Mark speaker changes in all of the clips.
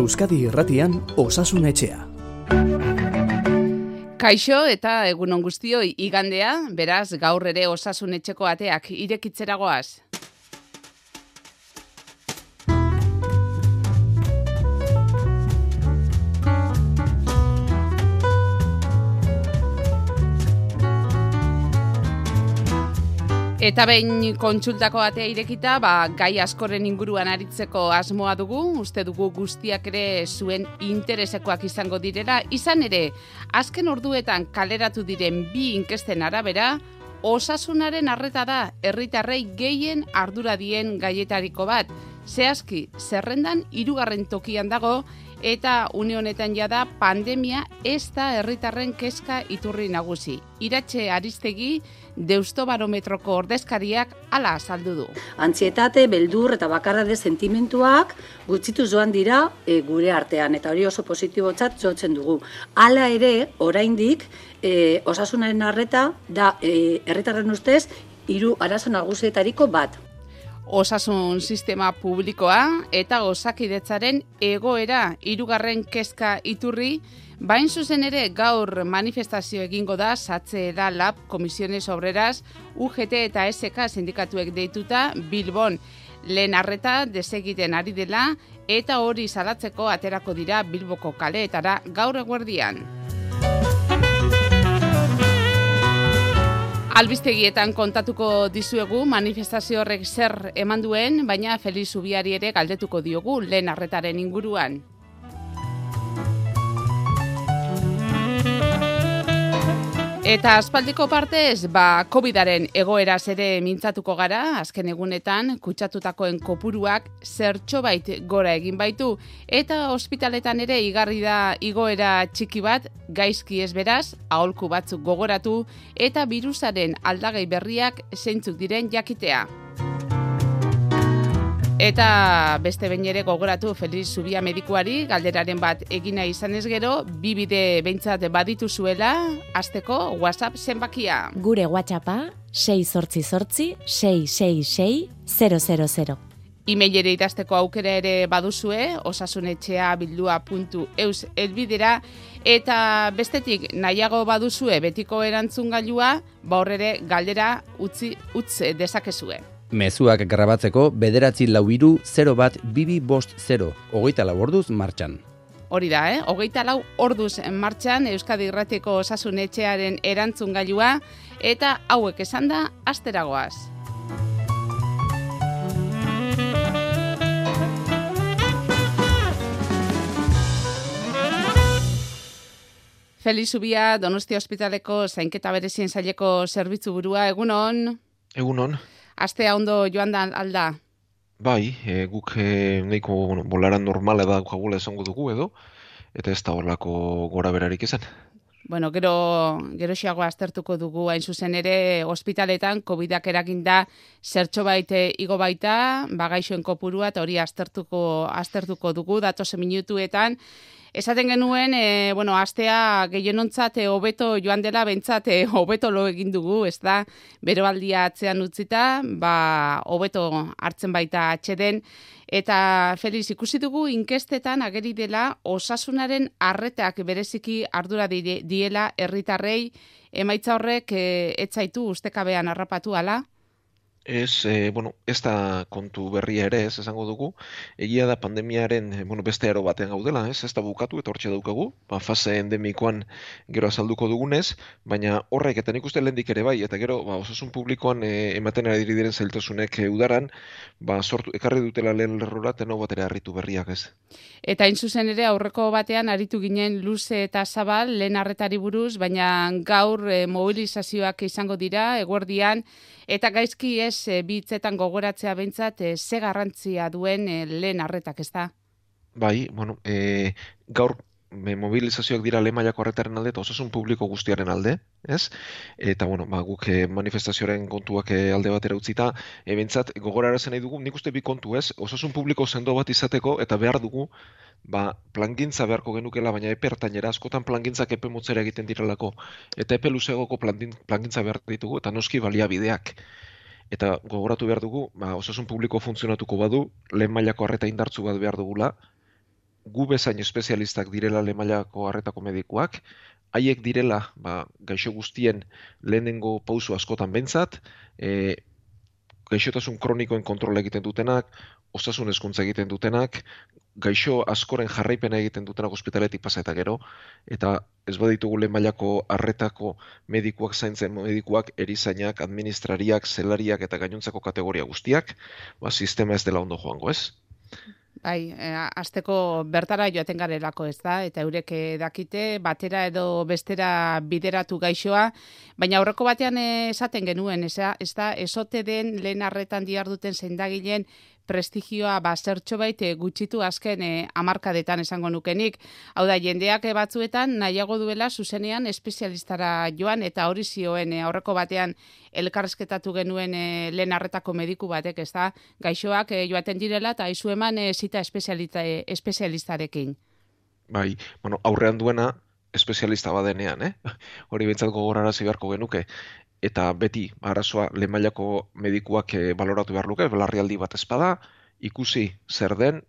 Speaker 1: Euskadi Irratian Osasun Etxea.
Speaker 2: Kaixo eta egunon guztioi igandea, beraz gaur ere Osasun Etxeko ateak irekitzeragoaz. Eta behin kontsultako atea irekita, ba, gai askoren inguruan aritzeko asmoa dugu, uste dugu guztiak ere zuen interesekoak izango direla, izan ere, azken orduetan kaleratu diren bi inkesten arabera, osasunaren arreta da herritarrei gehien ardura dien gaietariko bat, zehazki, zerrendan hirugarren tokian dago, eta une honetan jada pandemia ez da herritarren kezka iturri nagusi. Iratxe aristegi deusto barometroko ordezkariak ala azaldu du.
Speaker 3: Antzietate, beldur eta bakarrade sentimentuak gutxitu joan dira e, gure artean eta hori oso positibotzat jotzen dugu. Hala ere, oraindik e, osasunaren arreta da e, herritarren ustez hiru arazo nagusietariko bat
Speaker 2: osasun sistema publikoa eta osakidetzaren egoera hirugarren kezka iturri, bain zuzen ere gaur manifestazio egingo da satze da lab komisiones obreras UGT eta SK sindikatuek deituta Bilbon lehen arreta desegiten ari dela eta hori salatzeko aterako dira Bilboko kaleetara gaur eguerdian. Albistegietan kontatuko dizuegu manifestazio horrek zer eman duen, baina Feliz Ubiari ere galdetuko diogu lehen arretaren inguruan. Eta aspaldiko partez, ba, COVID-aren egoeraz ere mintzatuko gara, azken egunetan, kutsatutakoen kopuruak zertxo bait gora egin baitu, eta ospitaletan ere igarri da igoera txiki bat, gaizki ez beraz, aholku batzuk gogoratu, eta virusaren aldagai berriak zeintzuk diren jakitea. Eta beste behin ere gogoratu Feliz Zubia medikuari galderaren bat egina izan ez gero, bi bide behintzat baditu zuela, azteko WhatsApp zenbakia.
Speaker 4: Gure WhatsAppa 6 sortzi sortzi 666 000.
Speaker 2: Email ere idazteko aukera ere baduzue, osasunetxea bildua.eus elbidera, eta bestetik nahiago baduzue betiko erantzun gailua, ba horrere galdera utzi utz dezakezue.
Speaker 5: Mezuak grabatzeko bederatzi lau iru 0 bat bibi bost 0, hogeita lau orduz martxan.
Speaker 2: Hori da, eh? hogeita lau orduz martxan Euskadi Irratiko Osasun Etxearen erantzun gailua, eta hauek esan da, asteragoaz. Feliz Ubia, Donostia Hospitaleko zainketa berezien zaileko zerbitzu burua, egunon?
Speaker 6: Egunon
Speaker 2: astea ondo joan da alda?
Speaker 6: Bai, e, guk e, nahiko bueno, bolaran normala da jagula esango dugu edo, eta ez da horlako gora berarik izan.
Speaker 2: Bueno, gero, gero xagoa aztertuko dugu hain zuzen ere ospitaletan COVID-ak eraginda zertxo baite igo baita, bagaixoen kopurua eta hori aztertuko, aztertuko dugu datose minutuetan, Esaten genuen, e, bueno, astea gehienontzat e, hobeto joan dela bentsat e, hobeto lo egin dugu, ez da, beroaldia atzean utzita, ba, hobeto hartzen baita atxeden, eta Feliz, ikusi dugu inkestetan ageri dela osasunaren arretak bereziki ardura diela herritarrei. Emaitza horrek e, etzaitu ustekabean harrapatu ala?
Speaker 6: Ez, e, bueno, ez da kontu berria ere, ez esango dugu. Egia da pandemiaren, eh, bueno, beste aro batean gaudela, ez, ez da bukatu eta hortxe daukagu, ba, fase endemikoan gero azalduko dugunez, baina horrek eta nik uste lehendik ere bai, eta gero, ba, osasun publikoan e, ematen ari diren zailtasunek e, udaran, ba, sortu, ekarri dutela lehen lerrora, teno batera harritu berriak ez.
Speaker 2: Eta hain zuzen ere, aurreko batean aritu ginen luze eta zabal, lehen arretari buruz, baina gaur e, mobilizazioak izango dira, eguerdian, Eta gaizki ez e, bitzetan gogoratzea behintzat e, ze garrantzia duen e, lehen arretak ez da?
Speaker 6: Bai, bueno, e, gaur mobilizazioak dira lehen mailako horretaren alde eta osasun publiko guztiaren alde, ez? Eta, bueno, ba, guk manifestazioaren kontuak alde batera utzita, e, bentsat, gogorarazen nahi dugu, nik uste bi kontu, ez? Osasun publiko sendo bat izateko eta behar dugu, ba, plangintza beharko genukela, baina epe ertainera, askotan plangintzak epe motzera egiten direlako, eta epe luzegoko plangintza behar ditugu, eta noski baliabideak. Eta gogoratu behar dugu, ba, osasun publiko funtzionatuko badu, lehen mailako arreta indartzu bat behar dugula, gu bezain espezialistak direla lemailako harretako medikuak, haiek direla ba, gaixo guztien lehenengo pausu askotan bentsat, e, gaixotasun kronikoen kontrola egiten dutenak, osasun eskuntza egiten dutenak, gaixo askoren jarraipena egiten dutenak ospitaletik pasa eta gero, eta ez baditugu lehen mailako arretako medikuak zaintzen medikuak, erizainak, administrariak, zelariak eta gainontzako kategoria guztiak, ba, sistema ez dela ondo joango ez.
Speaker 2: Bai, e, azteko bertara joaten garelako ez da, eta eurek dakite batera edo bestera bideratu gaixoa, baina aurreko batean esaten genuen, ez da, ez da, esote den lehen arretan diarduten zendagilen prestigioa ba zertxo gutxitu azken e, amarkadetan esango nukenik. Hau da, jendeak batzuetan nahiago duela zuzenean espezialistara joan eta hori zioen e, aurreko batean elkarrezketatu genuen e, lehen arretako mediku batek, ez da, gaixoak e, joaten direla eta izu eman e, zita espezialistarekin.
Speaker 6: Bai, bueno, aurrean duena espezialista badenean, eh? Hori bintzat gogorara zibarko genuke eta beti arazoa lemailako medikuak e, baloratu behar luke, belarrialdi bat espada, ikusi zer den,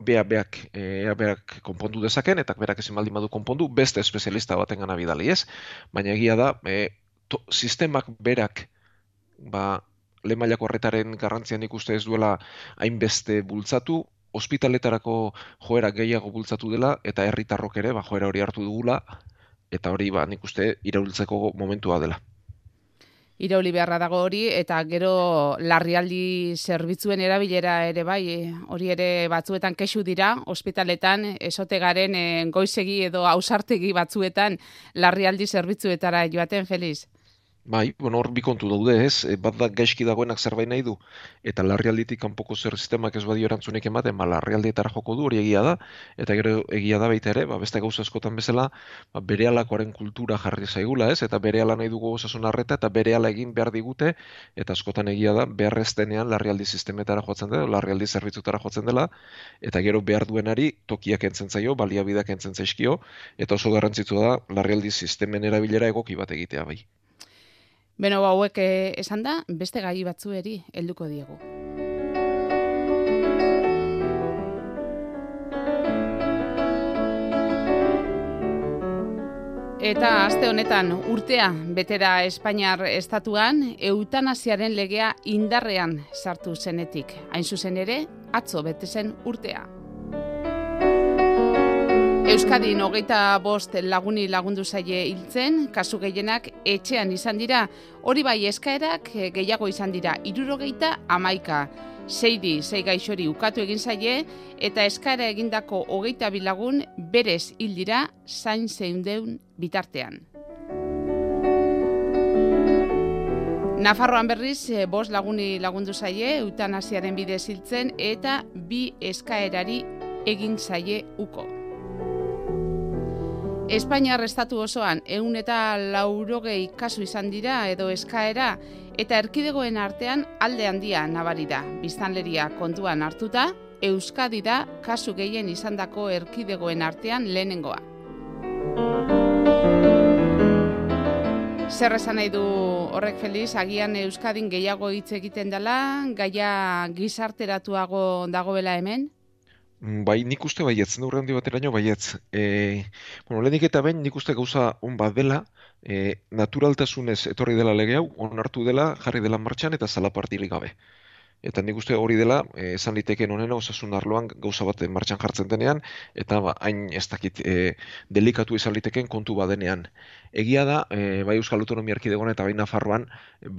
Speaker 6: bea beak, e, beak konpondu dezaken, eta berak ezin baldin badu konpondu, beste espezialista baten gana bidali ez. Baina egia da, e, sistemak berak, ba, lemailako horretaren garrantzian ikuste ez duela hainbeste bultzatu, ospitaletarako joera gehiago bultzatu dela, eta herritarrok ere, ba, joera hori hartu dugula, eta hori, ba, nik uste, iraultzeko momentua dela
Speaker 2: irauli beharra dago hori eta gero larrialdi zerbitzuen erabilera ere bai hori ere batzuetan kexu dira ospitaletan esote garen e, goizegi edo ausartegi batzuetan larrialdi zerbitzuetara joaten feliz
Speaker 6: Bai, bueno, hor bi kontu daude, ez? E, bat da gaizki dagoenak zerbait nahi du eta larrialditik kanpoko zer sistemak ez badio erantzunik ematen, ba larrialdietara joko du, hori egia da eta gero egia da baita ere, ba beste gauza askotan bezala, ba berealakoaren kultura jarri zaigula, ez? Eta berehala nahi dugu osasun arreta eta berehala egin behar digute eta askotan egia da beharreztenean larrialdi sistemetara jotzen dela, larrialdi zerbitzutara jotzen dela eta gero behar duenari tokiak entzen zaio, baliabideak entzen zaizkio eta oso garrantzitsua da larrialdi sistemen erabilera egoki bat egitea bai.
Speaker 2: Beno, ba, hauek eh, esan da, beste gai batzueri helduko diegu. Eta aste honetan urtea betera Espainiar estatuan eutanasiaren legea indarrean sartu zenetik. Hain zuzen ere, atzo bete zen urtea. Euskadi hogeita bost laguni lagundu zaie hiltzen, kasu gehienak etxean izan dira, hori bai eskaerak eh, gehiago izan dira, irurogeita amaika. Seidi, zei gaixori ukatu egin zaie, eta eskaera egindako hogeita bilagun berez hil dira zain zeundeun bitartean. Nafarroan berriz, eh, bost laguni lagundu zaie, eutanasiaren bidez hiltzen, eta bi eskaerari egin zaie uko. Espainiar estatu osoan eun eta laurogei kasu izan dira edo eskaera eta erkidegoen artean alde handia nabari da. Biztanleria kontuan hartuta, Euskadi da kasu gehien izandako erkidegoen artean lehenengoa. Zer esan nahi du horrek feliz, agian Euskadin gehiago hitz egiten dela, gaia gizarteratuago dagoela hemen?
Speaker 6: Mm, bai, nik uste bai ez, neurre handi bateraino bai ez. E, bueno, lehenik eta behin nik uste gauza on bat dela, e, naturaltasunez etorri dela lege hau, onartu dela, jarri dela martxan eta zalapartirik gabe. Eta nik uste hori dela, e, esan liteken onena osasun arloan gauza bat martxan jartzen denean, eta ba, hain ez dakit e, delikatu izan liteken kontu badenean. Egia da, e, bai Euskal Autonomia Erkidegoan eta bai Nafarroan,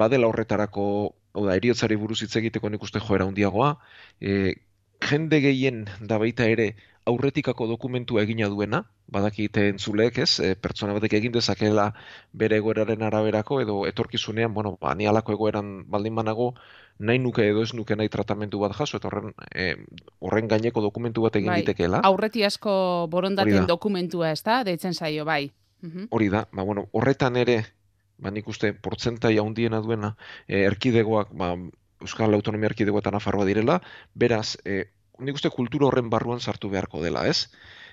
Speaker 6: badela horretarako, hau da, eriotzari buruz hitz egiteko nik uste joera handiagoa, e, jende gehien da baita ere aurretikako dokumentua egina duena, badakite entzulek, ez, e, pertsona batek egin dezakela bere egoeraren araberako, edo etorkizunean, bueno, ba, ni alako egoeran baldin banago, nahi nuke edo ez nuke nahi tratamentu bat jaso, eta horren, e, horren gaineko dokumentu bat egin bai, ditekeela.
Speaker 2: Aurreti asko borondaten dokumentua, ez da, deitzen zaio, bai.
Speaker 6: Mhm. Hori da, ba, bueno, horretan ere, ba, nik uste, portzentai handiena duena, e, erkidegoak, ba, Euskal Autonomia Erkidegoetan afarroa direla, beraz, e, nik uste kultura horren barruan sartu beharko dela, ez?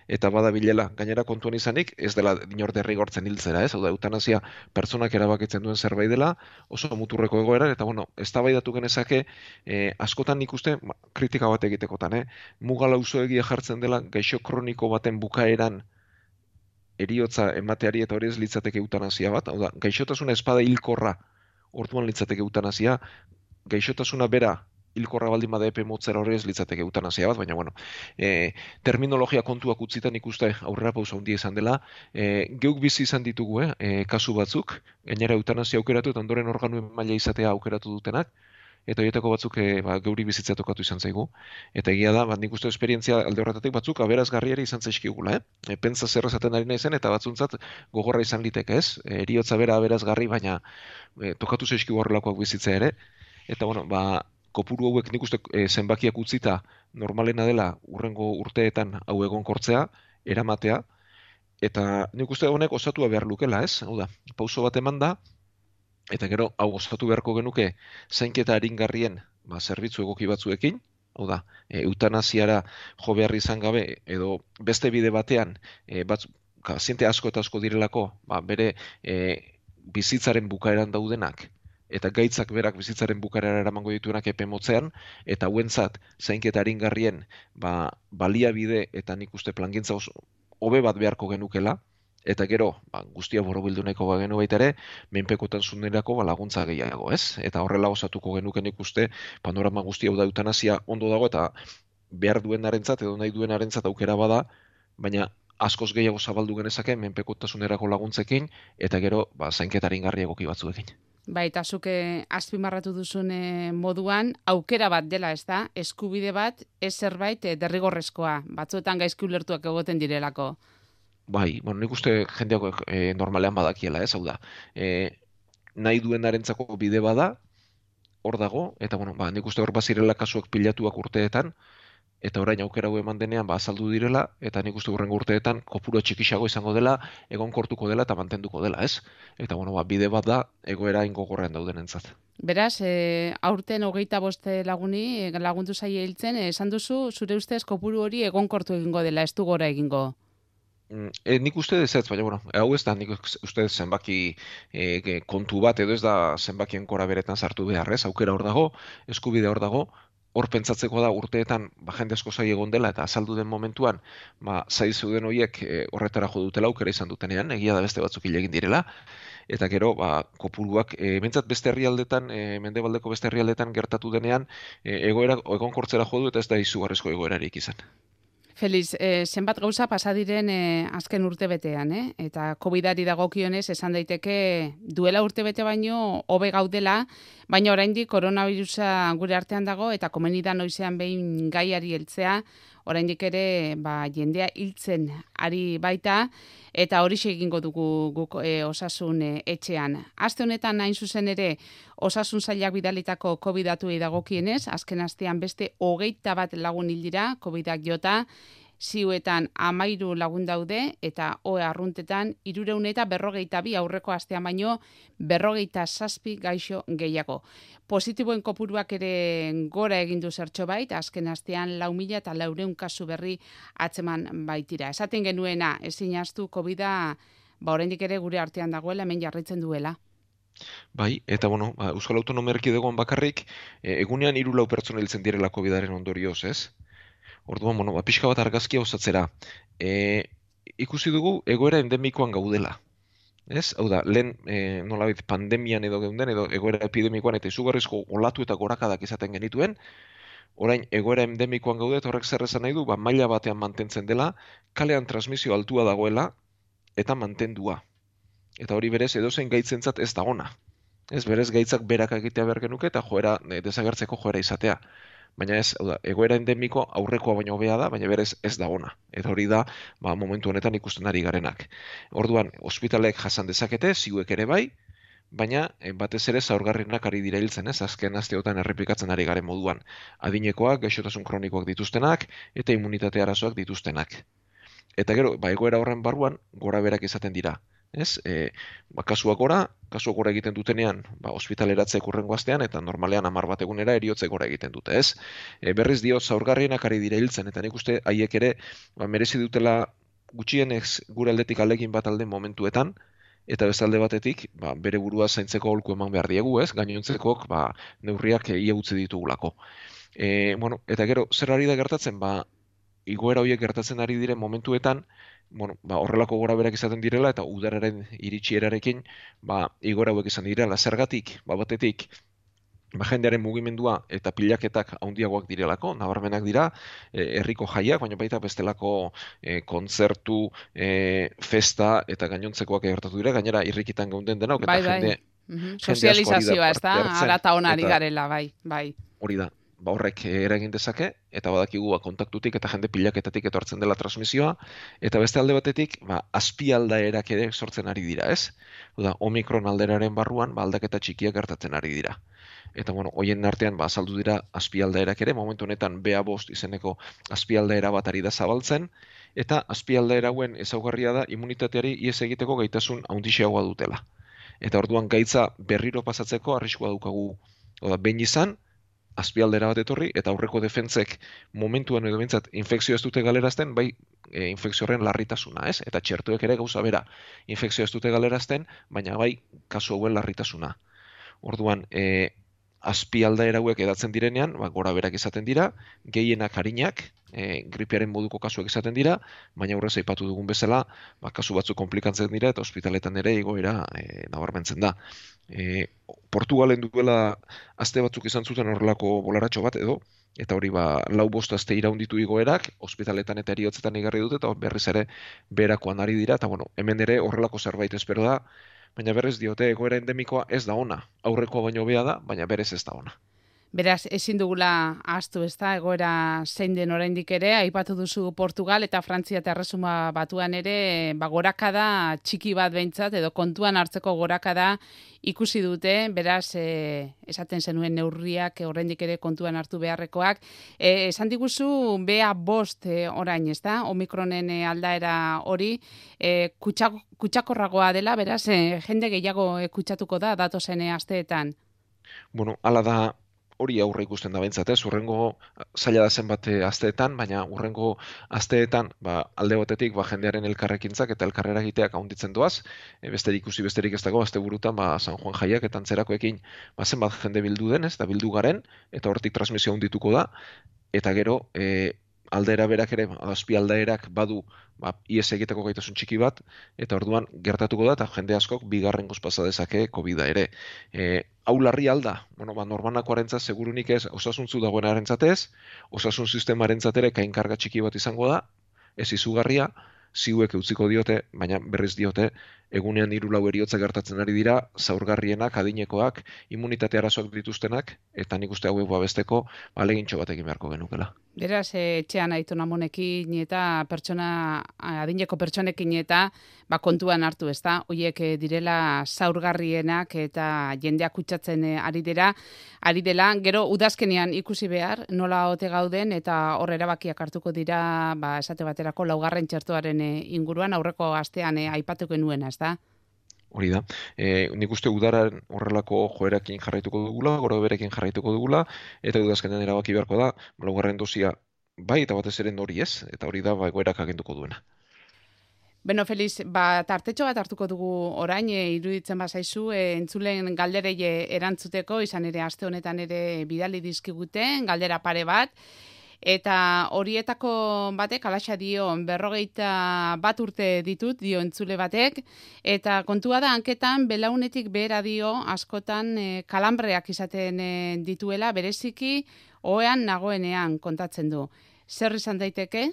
Speaker 6: eta bada bilela gainera kontuan izanik ez dela inor derrigortzen hiltzera, ez? Hau da eutanasia pertsonak erabakitzen duen zerbait dela, oso muturreko egoera eta bueno, eztabaidatu genezake eh, askotan ikuste ba, kritika bat egitekotan, eh? Mugala egia jartzen dela gaixo kroniko baten bukaeran eriotza emateari eta hori ez litzateke eutanasia bat, hau da, gaixotasuna espada hilkorra orduan litzateke eutanasia, gaixotasuna bera hilkorra baldin bada epe motzera horrez litzateke eutanasia bat, baina bueno, e, terminologia kontuak utzitan ikuste aurrera pausa handia izan dela, e, geuk bizi izan ditugu, eh, e, kasu batzuk, gainera eutanasia aukeratu eta ondoren organuen maila izatea aukeratu dutenak, eta horietako batzuk e, ba, geuri bizitza tokatu izan zaigu. Eta egia da, bat nik uste esperientzia alde horretatik batzuk aberazgarriari izan zaizkigula, eh? E, pentsa zer esaten ari naizen eta batzuntzat gogorra izan liteke, ez? E, eriotza bera aberazgarri, baina e, tokatu zaizkigu horrelakoak bizitza ere. Eta bueno, ba, kopuru hauek nik uste e, zenbakiak utzita normalena dela urrengo urteetan hau egon kortzea, eramatea, eta nik uste honek osatua behar lukela, ez? Hau da, pauso bat eman da, eta gero hau osatu beharko genuke zainketa haringarrien ba, zerbitzu egoki batzuekin, hau da, e, eutanasiara jo behar izan gabe, edo beste bide batean, e, bat, ziente asko eta asko direlako, ba, bere e, bizitzaren bukaeran daudenak, eta gaitzak berak bizitzaren bukarera eramango dituenak epe motzean, eta huentzat zainketa haringarrien ba, baliabide eta nik uste plangintza oso hobe bat beharko genukela, eta gero, ba, guztia boro bildu nahiko ba genu baita ere, menpekotan zunerako ba, laguntza gehiago, ez? Eta horrela osatuko genuken ikuste, panorama guztia da eutanazia ondo dago, eta behar duen edo nahi duen arentzat aukera bada, baina askoz gehiago zabaldu genezake menpekotasunerako laguntzekin, eta gero, ba, zainketarin garri egoki batzuekin.
Speaker 2: Bai, eta zuke azpimarratu duzun eh, moduan, aukera bat dela, ez da? Eskubide bat, ez zerbait eh, derrigorrezkoa, batzuetan gaizki ulertuak egoten direlako.
Speaker 6: Bai, bueno, nik uste jendeak e, normalean badakiela, ez hau da. E, nahi duen arentzako bide bada, hor dago, eta bueno, ba, nik uste hor bazirela kasuak pilatuak urteetan, eta orain aukera eman denean ba azaldu direla eta nik uste urrengo urteetan kopuru txikisago izango dela egonkortuko dela eta mantenduko dela, ez? Eta bueno, ba, bide bat da egoera ingogorrean daudenentzat.
Speaker 2: Beraz, e, aurten hogeita boste laguni, e, laguntu zaie hiltzen, e, esan duzu, zure ustez kopuru hori egonkortu egingo dela, ez du gora egingo?
Speaker 6: E, nik uste ez baina, bueno, hau ez da, nik uste zenbaki e, kontu bat, edo ez da zenbakien kora beretan sartu beharrez, aukera hor dago, eskubide hor dago, hor pentsatzeko da urteetan ba jende asko sai egon dela eta azaldu den momentuan ba sai zeuden hoiek e, horretara jo dutela aukera izan dutenean egia da beste batzuk egin direla. Eta gero ba kopuruak e, bentsat beste herrialdetan e, mendebaldeko beste herrialdetan gertatu denean e, egoera egonkortzera jo du eta ez da izugarrizko egoerarik izan
Speaker 2: Feliz, eh, zenbat gauza pasa diren eh, azken urtebetean, eh? eta COVID-ari dagokionez esan daiteke duela urtebete baino hobe gaudela, baina oraindik koronavirusa gure artean dago eta komeni da noizean behin gaiari heltzea, oraindik ere ba, jendea hiltzen ari baita eta hori egingo dugu guk e, osasun e, etxean. Aste honetan hain zuzen ere osasun zailak bidalitako COVID-atu edagokienez, azken astean beste hogeita bat lagun hildira COVID-ak jota, ziuetan amairu lagun daude eta oe arruntetan irureun eta berrogeita bi aurreko astean baino berrogeita zazpi gaixo gehiago. Positiboen kopuruak ere gora egin du zertxo bait, azken astean lau mila eta laureun kasu berri atzeman baitira. Esaten genuena, ezin astu COVID-a ba oraindik ere gure artean dagoela, hemen jarraitzen duela.
Speaker 6: Bai, eta bueno, ba, Euskal Autonomia Erkidegoan bakarrik, e, egunean hiru lau pertsona hiltzen direla COVIDaren ondorioz, ez? Orduan, bueno, ba, pixka bat argazkia osatzera. E, ikusi dugu egoera endemikoan gaudela. Ez? Hau da, lehen e, nolabit pandemian edo geunden, edo egoera epidemikoan eta izugarrizko olatu eta gorakadak izaten genituen, orain egoera endemikoan gaude, horrek zer esan nahi du, ba, maila batean mantentzen dela, kalean transmisio altua dagoela, eta mantendua. Eta hori berez, edozein gaitzentzat ez da ona. Ez berez gaitzak berak egitea behar genuke, eta joera, e, desagertzeko joera izatea baina ez, da, egoera endemiko aurrekoa baino hobea da, baina berez ez da ona. Eta hori da, ba, momentu honetan ikusten ari garenak. Orduan, ospitalek jasan dezakete, ziuek ere bai, baina eh, batez ere zaurgarrinak ari dira hiltzen, ez? Azken asteotan errepikatzen ari garen moduan. Adinekoak, gaixotasun kronikoak dituztenak eta immunitate arazoak dituztenak. Eta gero, ba, egoera horren barruan, gora berak izaten dira. Ez? E, ba, kasuak gora, kasuak gora egiten dutenean, ba, ospitaleratze kurrengo astean, eta normalean amar bat egunera eriotze gora egiten dute, ez? E, berriz dio, zaurgarrienak ari dire hiltzen, eta nik uste haiek ere, ba, merezi dutela gutxienez gure aldetik alegin bat alde momentuetan, eta bezalde batetik, ba, bere burua zaintzeko holku eman behar diegu, ez? Gainontzekok, ba, neurriak ia utzi ditugulako. E, bueno, eta gero, zer ari da gertatzen? Ba, igoera horiek gertatzen ari diren momentuetan, bueno, ba, horrelako gora berak izaten direla eta udararen iritsierarekin ba, igora hauek izan direla. Zergatik, ba, batetik, ba, jendearen mugimendua eta pilaketak handiagoak direlako, nabarmenak dira, e, herriko jaiak, baina baita bestelako e, kontzertu, e, festa eta gainontzekoak egertatu dira, gainera irrikitan gaunden denok, eta
Speaker 2: bai, bai.
Speaker 6: jende...
Speaker 2: Sozializazioa, ez da, ara eta onari garela, bai, bai.
Speaker 6: Hori da, ba horrek eragin dezake eta badakigu ba kontaktutik eta jende pilaketatik etortzen dela transmisioa eta beste alde batetik ba azpialdaerak ere sortzen ari dira, ez? Oda Omicron alderaren barruan ba aldaketa txikiak gertatzen ari dira. Eta bueno, hoien artean ba azaldu dira azpialdaerak ere momentu honetan BA5 izeneko azpialdaera bat ari da zabaltzen eta azpialdaera hauen ezaugarria da immunitateari ies egiteko gaitasun handiagoa dutela. Eta orduan gaitza berriro pasatzeko arriskua daukagu. Oda behin izan, azpialdera bat etorri, eta aurreko defentzek momentuan edo bintzat infekzio ez dute galerazten, bai e, infekzio horren larritasuna, ez? Eta txertuek ere gauza bera, infekzio ez dute galerazten, baina bai kasu hauen larritasuna. Orduan, e, azpialda erauek edatzen direnean, ba, gora berak izaten dira, gehienak harinak, e, gripearen moduko kasuak izaten dira, baina aurrez aipatu dugun bezala, ba, kasu batzu komplikatzen dira, eta ospitaletan ere igoera e, nabarmentzen da e, Portugalen duela aste batzuk izan zuten horrelako bolaratxo bat edo, eta hori ba, lau bost aste iraunditu igoerak, ospitaletan eta eriotzetan igarri dute, eta berriz ere berakoan ari dira, eta bueno, hemen ere horrelako zerbait espero da, baina berriz diote egoera endemikoa ez da ona, aurreko baino bea da, baina berez ez da ona.
Speaker 2: Beraz, ezin dugula astu ez da, egoera zein den oraindik ere, aipatu duzu Portugal eta Frantzia eta Erresuma batuan ere, ba, gorakada txiki bat behintzat, edo kontuan hartzeko gorakada ikusi dute, beraz, e, esaten zenuen neurriak oraindik ere kontuan hartu beharrekoak. E, esan diguzu, bea bost e, orain, ez da, omikronen e, aldaera hori, e, kutsakorragoa dela, beraz, e, jende gehiago e, kutsatuko da, datozen asteetan.
Speaker 6: Bueno, ala da, hori aurre ikusten da bentsat, ez? Urrengo zaila da zenbat eh, asteetan, baina urrengo asteetan, ba, alde batetik, ba, jendearen elkarrekintzak eta elkarrera egiteak ahonditzen doaz, e, besterik ikusi besterik ez dago, azte burutan, ba, San Juan jaiak eta antzerakoekin, ba, zenbat jende bildu den, ez, da bildu garen, eta hortik transmisio ondituko da, eta gero, e, aldera berak ere, azpi aldaerak badu ba, ies egiteko gaitasun txiki bat, eta orduan gertatuko da, eta jende askok bigarren pasa dezake covid ere. E, hau larri alda, bueno, ba, normanako arentzat segurunik ez, osasuntzu dagoen arentzatez, osasun sistemaren ere kainkarga txiki bat izango da, ez izugarria, ziuek utziko diote, baina berriz diote, egunean hiru lau eriotza gertatzen ari dira, zaurgarrienak, adinekoak, immunitate arazoak dituztenak, eta nik uste hauek babesteko, alegintxo bat egin beharko genukela.
Speaker 2: Beraz, eh, etxean aitu namonekin eta pertsona, adineko pertsonekin eta ba, kontuan hartu, ez da? Oiek eh, direla zaurgarrienak eta jendeak kutsatzen eh, ari dira. Ari dela, gero udazkenean ikusi behar, nola ote gauden eta horre erabakiak hartuko dira, ba, esate baterako, laugarren txertuaren inguruan, aurreko astean aipatuko nuena, ez da?
Speaker 6: Hori da. E, nik uste udaren horrelako joerakin jarraituko dugula, goro berekin jarraituko dugula, eta udazkenean erabaki beharko da, laugarren dozia bai eta batez ere hori ez, eta hori da bai goerak agenduko duena.
Speaker 2: Beno, Feliz, ba, tartetxo bat hartuko dugu orain, e, iruditzen bazaizu, e, entzulen galderei erantzuteko, izan ere aste honetan ere bidali dizkiguten, galdera pare bat, Eta horietako batek, alaxa dio, berrogeita bat urte ditut, dio entzule batek, eta kontua da, hanketan, belaunetik behera dio, askotan e, kalambreak izaten e, dituela, bereziki, oean nagoenean kontatzen du. Zer izan daiteke?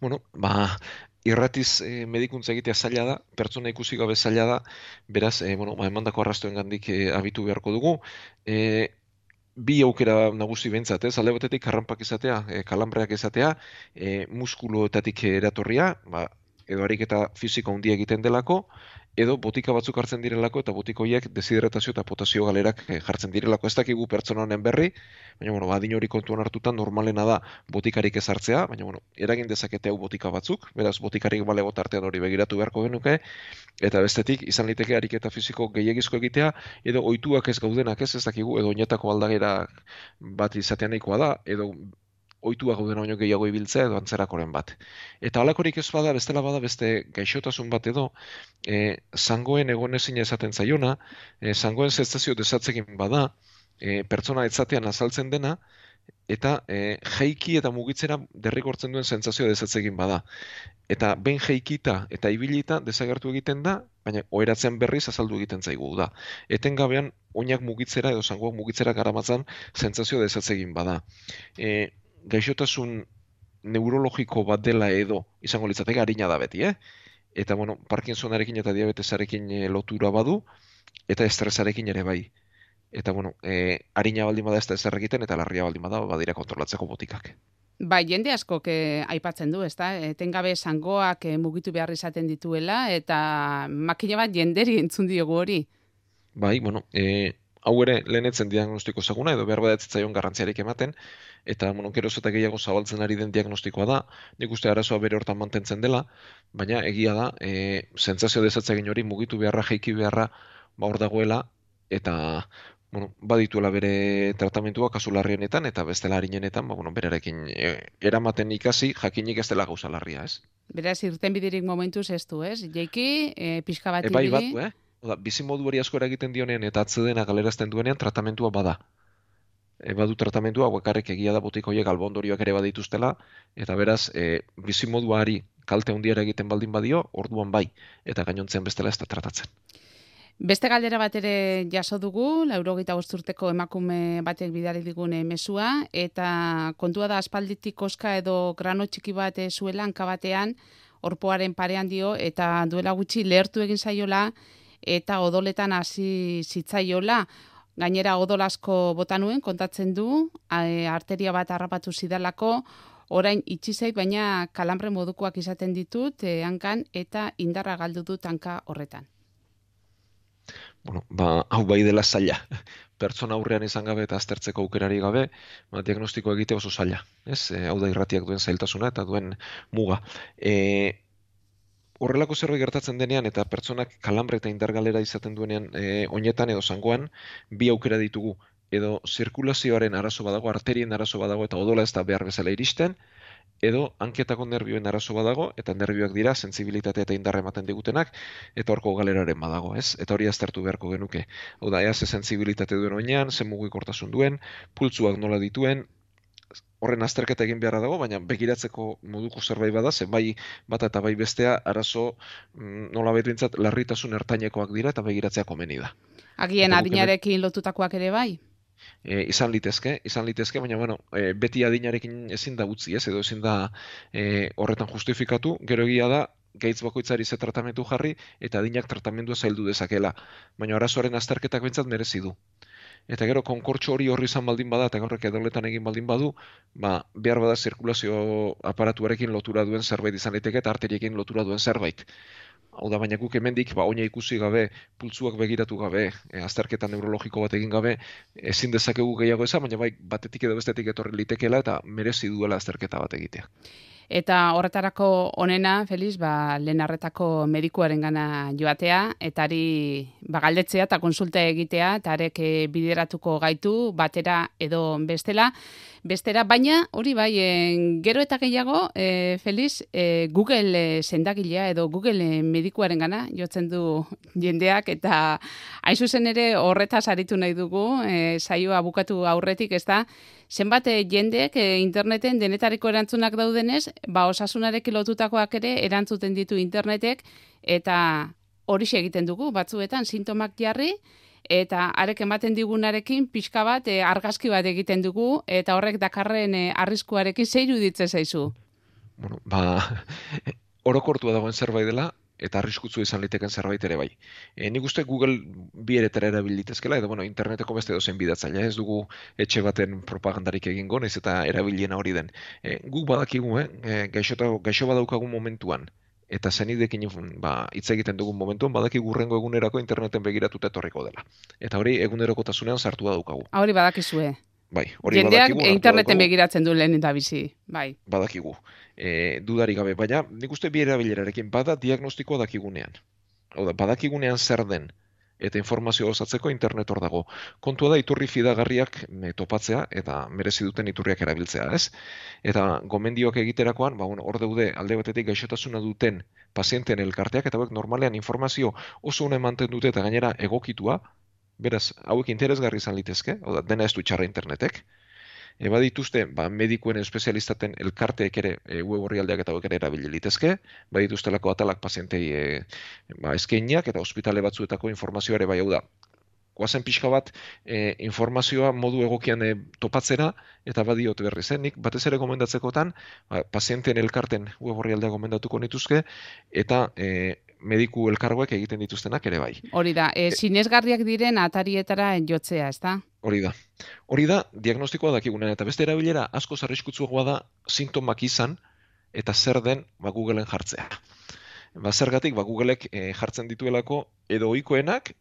Speaker 6: Bueno, ba, irratiz e, medikuntza egitea zaila da, pertsona ikusi gabe zaila da, beraz, e, bueno, ba, emandako arrastoen gandik e, abitu beharko dugu. E, bi aukera nagusi bentsat, ez? Alde batetik karranpak izatea, e, kalambreak izatea, e, muskuloetatik eratorria, ba, edo ariketa fisiko handia egiten delako, edo botika batzuk hartzen direlako eta botika horiek deshidratazio eta potasio galerak eh, jartzen direlako. Ez dakigu pertsona honen berri, baina bueno, badin hori kontuan hartuta normalena da botikarik ez hartzea, baina bueno, eragin dezakete hau botika batzuk, beraz botikarik bale artean hori begiratu beharko genuke, eta bestetik izan liteke ariketa fisiko gehiagizko egitea, edo ohituak ez gaudenak ez, ez dakigu, edo oinetako aldagera bat izatean nahikoa da, edo ohitua gauden baino gehiago ibiltzea edo antzerakoren bat. Eta halakorik ez bada, bestela bada beste gaixotasun bat edo, e, zangoen egon ezin esaten zaiona, e, zangoen zestazio desatzekin bada, e, pertsona etzatean azaltzen dena, eta e, jaiki eta mugitzera derrikortzen duen sentsazio desatzekin bada. Eta ben jaikita eta ibilita desagertu egiten da, baina oheratzen berriz azaldu egiten zaigu da. Etengabean oinak mugitzera edo zangoak mugitzera garamatzan sentsazio desatzegin bada. E, gaixotasun neurologiko bat dela edo izango litzateke harina da beti, eh? Eta bueno, Parkinsonarekin eta diabetesarekin e, lotura badu eta estresarekin ere bai. Eta bueno, e, harina baldin bada ez da ezer egiten eta larria baldin bada badira kontrolatzeko botikak.
Speaker 2: Bai, jende asko ke aipatzen du, ezta? Etengabe zangoak e, mugitu behar izaten dituela eta makina bat jenderi entzun diogu hori.
Speaker 6: Bai, bueno, e, hau ere lehenetzen diagnostiko zaguna edo behar badatzen garrantziarik ematen, eta bueno, gero eta gehiago zabaltzen ari den diagnostikoa da, nik uste arazoa bere hortan mantentzen dela, baina egia da, e, sentsazio desatzegin hori mugitu beharra, jaiki beharra, ba hor dagoela, eta bueno, badituela bere tratamentua kasu larrienetan, eta bestela harinenetan, ba, bueno, berarekin e, eramaten ikasi, jakinik ez dela gauza larria, ez?
Speaker 2: Beraz, irten bidirik momentuz ez du, ez? Jeiki, e, pixka bat
Speaker 6: e, bai, batu, eh? Oda, bizi modu hori asko eragiten dionean eta atzedena galerazten duenean tratamentua bada e, badu tratamentua hauekarrek egia da botiko horiek albondorioak ere badituztela, eta beraz, e, bizimoduari kalte handiara egiten baldin badio, orduan bai, eta gainontzean bestela ez da tratatzen.
Speaker 2: Beste galdera bat ere jaso dugu, laurogeita urteko emakume batek bidari digune mesua, eta kontua da aspalditik oska edo grano txiki bat zuela hankabatean, orpoaren parean dio, eta duela gutxi lehertu egin zaiola, eta odoletan hasi zitzaiola, Gainera odolasko bota nuen kontatzen du, arteria bat harrapatu zidalako, orain itxi zait baina kalambre modukoak izaten ditut e, hankan eta indarra galdu dut hanka horretan.
Speaker 6: Bueno, ba, hau bai dela zaila. Pertsona aurrean izan gabe eta aztertzeko aukerari gabe, ba, diagnostiko egite oso zaila. Ez? E, hau da irratiak duen zailtasuna eta duen muga. E, horrelako zerbait gertatzen denean eta pertsonak kalambre eta indargalera izaten duenean e, oinetan edo zangoan bi aukera ditugu edo zirkulazioaren arazo badago, arterien arazo badago eta odola ez da behar bezala iristen, edo hanketako nervioen arazo badago, eta nervioak dira, sensibilitate eta indarra ematen digutenak, eta horko galeraren badago, ez? Eta hori aztertu beharko genuke. Hau da, ea ze sensibilitate duen oinean, ze mugikortasun duen, pultzuak nola dituen, horren azterketa egin beharra dago, baina begiratzeko moduko zerbait bada, zen bai bata eta bai bestea arazo mm, nola betu larritasun ertainekoak dira eta begiratzea komeni da.
Speaker 2: Agien adinarekin lotutakoak ere bai?
Speaker 6: E, izan litezke, izan litezke, baina bueno, e, beti adinarekin ezin da utzi, ez, edo ezin da e, horretan justifikatu, gero egia da, gaitz bakoitzari ze tratamentu jarri, eta adinak tratamendua zaildu dezakela. Baina arazoaren azterketak bentsat merezi du eta gero konkortxo hori horri izan baldin bada, eta gaurrek edoletan egin baldin badu, ba, behar bada zirkulazio aparatuarekin lotura duen zerbait izan daiteke eta arteriekin lotura duen zerbait. Hau da, baina guk hemendik, ba, oina ikusi gabe, pultzuak begiratu gabe, e, azterketa neurologiko bat egin gabe, ezin dezakegu gehiago eza, baina bai, batetik edo bestetik etorri litekela eta merezi duela azterketa bat egitea.
Speaker 2: Eta horretarako onena, Feliz, ba, lehen arretako medikuaren gana joatea, eta ari ba, galdetzea eta konsulta egitea, eta arek eh, bideratuko gaitu, batera edo bestela. Bestera, baina hori bai, gero eta gehiago, e, Feliz, e, Google sendagilea edo Google medikuaren gana jotzen du jendeak, eta hain zuzen ere horretaz aritu nahi dugu, e, saioa bukatu aurretik, ez da, zenbat e, jendeek e, interneten denetariko erantzunak daudenez, ba osasunarekin lotutakoak ere erantzuten ditu internetek eta hori egiten dugu batzuetan sintomak jarri eta arek ematen digunarekin pixka bat e, argazki bat egiten dugu eta horrek dakarren e, arriskuarekin zeiru ditze zaizu.
Speaker 6: Bueno, ba, orokortua dagoen zerbait dela, eta arriskutzu izan liteken zerbait ere bai. E, nik uste Google bi eretara erabilitezkela, edo bueno, interneteko beste dozen bidatzaile, ez dugu etxe baten propagandarik egingo, naiz eta erabiliena hori den. E, guk badakigu, eh, e, gaixo, gaixo badaukagun momentuan, eta zenidekin ba, hitz egiten dugun momentuan, badaki gurrengo egunerako interneten begiratuta etorriko dela. Eta hori egunerokotasunean sartua daukagu.
Speaker 2: Hori badakizue.
Speaker 6: Bai, hori
Speaker 2: Jendeak
Speaker 6: badakigu,
Speaker 2: interneten begiratzen du lehen eta bizi. Bai.
Speaker 6: badakigu. E, dudari gabe, baina nik uste bi erabilerarekin bada diagnostikoa dakigunean. Hau da, badakigunean zer den eta informazio osatzeko internet hor dago. Kontua da iturri fidagarriak me, topatzea eta merezi duten iturriak erabiltzea, ez? Eta gomendioak egiterakoan, ba, bueno, hor daude alde batetik gaixotasuna duten pazienten elkarteak eta hauek normalean informazio oso ona ematen dute eta gainera egokitua, beraz, hauek interesgarri izan litezke, hau da, dena ez du txarra internetek, E, badituzte, ba, medikuen espezialistaten elkarteek ere e, web orrialdeak eta hauek ere erabili litezke, badituztelako atalak pazientei e, ba, eskainiak eta ospitale batzuetako informazioa ere bai hau da. Goazen pixka bat e, informazioa modu egokian e, topatzera eta badiot berriz, eh? nik batez ere gomendatzekotan ba, pazienten elkarten web orrialdea gomendatuko nituzke eta e, mediku elkargoek egiten dituztenak ere bai.
Speaker 2: Hori da, e, sinesgarriak diren atarietara jotzea, ezta?
Speaker 6: Hori da. Hori da, diagnostikoa dakigunen, eta beste erabilera asko zarriskutzuagoa da sintomak izan eta zer den ba, Googleen jartzea. Ba, zergatik, ba, Googleek eh, jartzen dituelako edo ohikoenak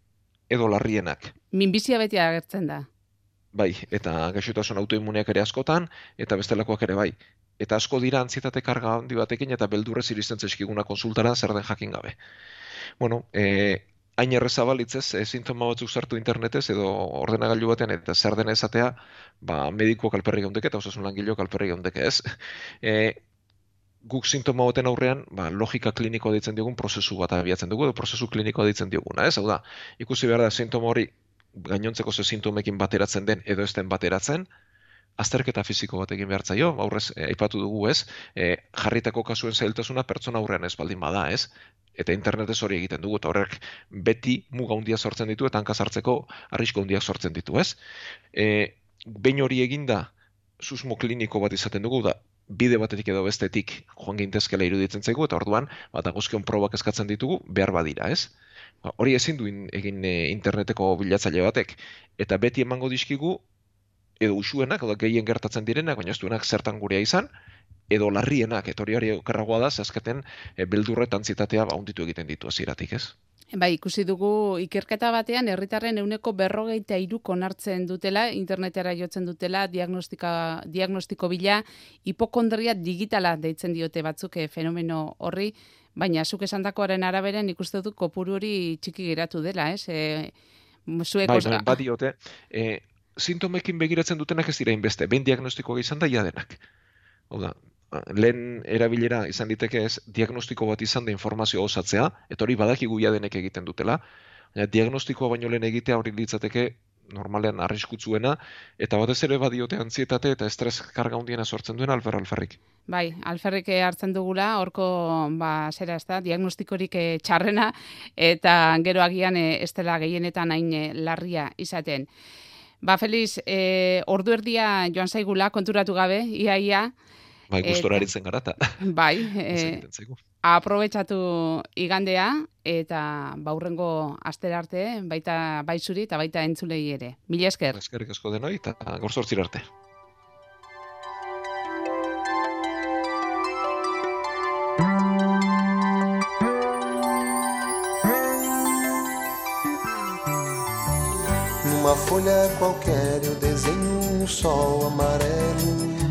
Speaker 6: edo larrienak.
Speaker 2: Minbizia beti agertzen da.
Speaker 6: Bai, eta gaixotasun autoimmuneak ere askotan, eta bestelakoak ere bai. Eta asko dira antzietate karga handi batekin eta beldurrez iristen zaizkiguna konsultara zer den jakin gabe. Bueno, e, hain erreza balitzez, e, sintoma batzuk sartu internetez edo ordenagailu batean eta zer dena esatea, ba, medikuak alperri geundeke eta osasun langileok alperri geundeke, ez? E, guk sintoma baten aurrean, ba, logika klinikoa ditzen diogun prozesu bat abiatzen dugu, edo prozesu klinikoa ditzen dioguna, ez? Hau da, ikusi behar da sintoma hori gainontzeko ze sintomekin bateratzen den edo ez den bateratzen, azterketa fisiko bat egin behar zaio, aurrez e, aipatu dugu ez, e, jarritako kasuen zailtasuna pertsona aurrean ez baldin bada ez, eta internetez hori egiten dugu, eta horrek beti muga handia sortzen ditu, eta hanka sartzeko arrisko handiak sortzen ditu ez. E, behin hori eginda, susmo kliniko bat izaten dugu, da bide batetik edo bestetik joan gintezkela iruditzen zaigu, eta orduan, bat agozkion probak eskatzen ditugu, behar badira, ez? Ba, hori ezin du in- egin e, interneteko bilatzaile batek, eta beti emango dizkigu, edo usuenak, edo gehien gertatzen direnak, baina ez duenak zertan gurea izan, edo larrienak, eta hori okerragoa da, zazketen e, beldurre eta antsietatea ba, hunditu egiten ditu hasieratik ez?
Speaker 2: Bai, ikusi dugu ikerketa batean herritarren euneko berrogeita iruk onartzen dutela, internetera jotzen dutela, diagnostika, diagnostiko bila, hipokondria digitala deitzen diote batzuk eh, fenomeno horri, baina zuk esandakoaren araberen ikuste dut kopuru hori txiki geratu dela, ez? E, zuek
Speaker 6: Bai,
Speaker 2: osa-
Speaker 6: bai, badiote, e, sintomekin begiratzen dutenak ez dira inbeste, behin diagnostikoa izan da ja denak. Hau da, lehen erabilera izan liteke ez diagnostiko bat izan da informazio osatzea, eta hori badakigu ja denek egiten dutela, baina diagnostikoa baino lehen egitea hori litzateke normalean arriskutzuena, eta batez ere badiote antzietate eta estres karga handiena sortzen duena alfer alferrik.
Speaker 2: Bai, alferrik eh, hartzen dugula, horko, ba, zera ez da, diagnostikorik eh, txarrena, eta gero agian eh, ez dela gehienetan hain eh, larria izaten. Ba, Feliz, eh, ordu erdia joan zaigula, konturatu gabe, ia, ia,
Speaker 6: Bai, gustora
Speaker 2: Eta-
Speaker 6: aritzen gara eta
Speaker 2: bai, eh,
Speaker 6: zaigu.
Speaker 2: aprobetxatu igandea, eta baurrengo astera arte, baita bai zuri eta baita entzulei ere. Mila esker.
Speaker 6: Eskerrik asko denoi eta gaur zortzira arte.
Speaker 7: Numa folha qualquer eu desenho um sol amarelo.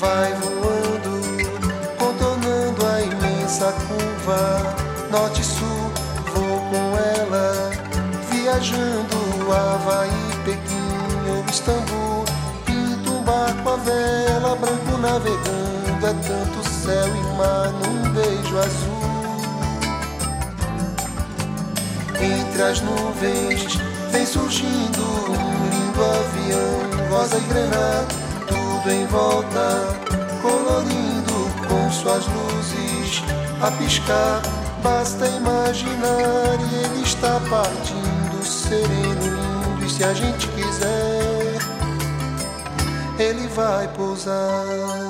Speaker 7: Vai voando, contornando a imensa curva, norte e sul, vou com ela, viajando Havaí, Pequim ou Istambul. Pinto um barco a vela, branco navegando, é tanto céu e mar num beijo azul. Entre as nuvens vem surgindo um lindo avião, rosa e grana, tudo em volta. colorindo com suas luzes a piscar. Basta imaginar e ele está partindo, sereno, lindo. E se a gente quiser, ele vai pousar.